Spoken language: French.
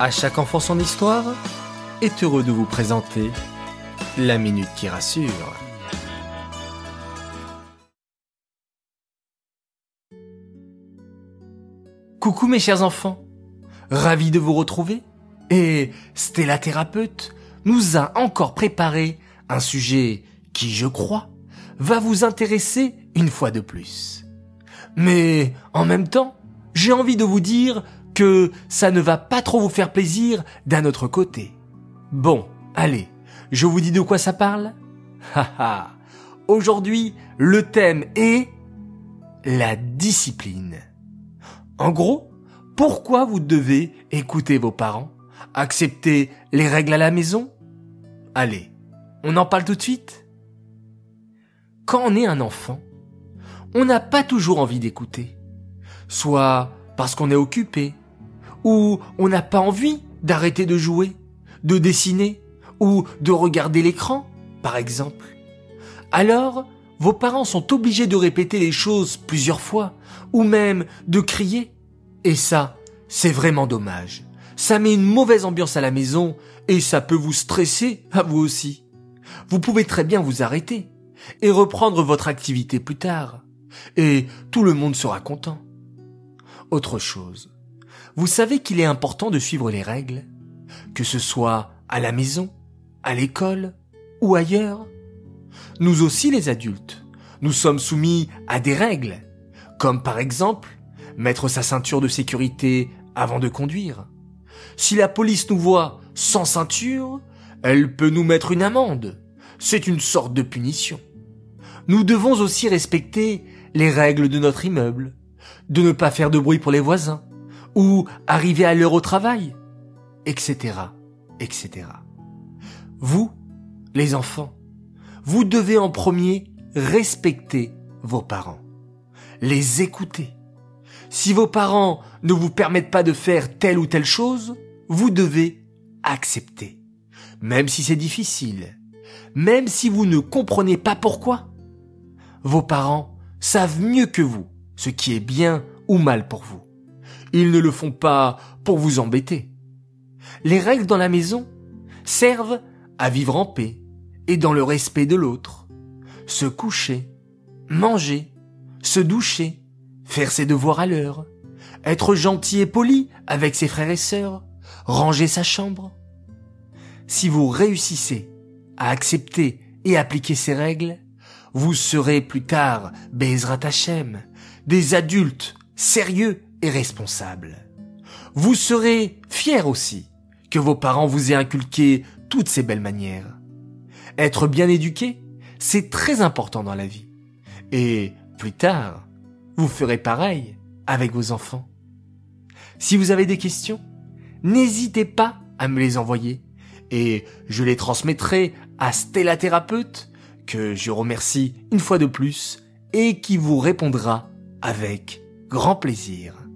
À chaque enfant son histoire est heureux de vous présenter la minute qui rassure. Coucou mes chers enfants, ravi de vous retrouver et Stella Thérapeute nous a encore préparé un sujet qui, je crois, va vous intéresser une fois de plus. Mais en même temps, j'ai envie de vous dire que ça ne va pas trop vous faire plaisir d'un autre côté. Bon, allez, je vous dis de quoi ça parle Haha Aujourd'hui, le thème est la discipline. En gros, pourquoi vous devez écouter vos parents Accepter les règles à la maison? Allez, on en parle tout de suite Quand on est un enfant, on n'a pas toujours envie d'écouter. Soit parce qu'on est occupé, ou on n'a pas envie d'arrêter de jouer, de dessiner ou de regarder l'écran, par exemple. Alors, vos parents sont obligés de répéter les choses plusieurs fois, ou même de crier. Et ça, c'est vraiment dommage. Ça met une mauvaise ambiance à la maison, et ça peut vous stresser, à vous aussi. Vous pouvez très bien vous arrêter, et reprendre votre activité plus tard. Et tout le monde sera content. Autre chose, vous savez qu'il est important de suivre les règles, que ce soit à la maison, à l'école ou ailleurs. Nous aussi les adultes, nous sommes soumis à des règles, comme par exemple mettre sa ceinture de sécurité avant de conduire. Si la police nous voit sans ceinture, elle peut nous mettre une amende. C'est une sorte de punition. Nous devons aussi respecter les règles de notre immeuble, de ne pas faire de bruit pour les voisins, ou arriver à l'heure au travail, etc., etc. Vous, les enfants, vous devez en premier respecter vos parents, les écouter. Si vos parents ne vous permettent pas de faire telle ou telle chose, vous devez accepter. Même si c'est difficile, même si vous ne comprenez pas pourquoi. Vos parents savent mieux que vous ce qui est bien ou mal pour vous. Ils ne le font pas pour vous embêter. Les règles dans la maison servent à vivre en paix et dans le respect de l'autre. Se coucher, manger, se doucher, faire ses devoirs à l'heure, être gentil et poli avec ses frères et sœurs, ranger sa chambre. Si vous réussissez à accepter et appliquer ces règles, vous serez plus tard, Bezrat Hashem, des adultes sérieux et responsable. Vous serez fier aussi que vos parents vous aient inculqué toutes ces belles manières. Être bien éduqué, c'est très important dans la vie. Et plus tard, vous ferez pareil avec vos enfants. Si vous avez des questions, n'hésitez pas à me les envoyer et je les transmettrai à Stella Thérapeute que je remercie une fois de plus et qui vous répondra avec grand plaisir.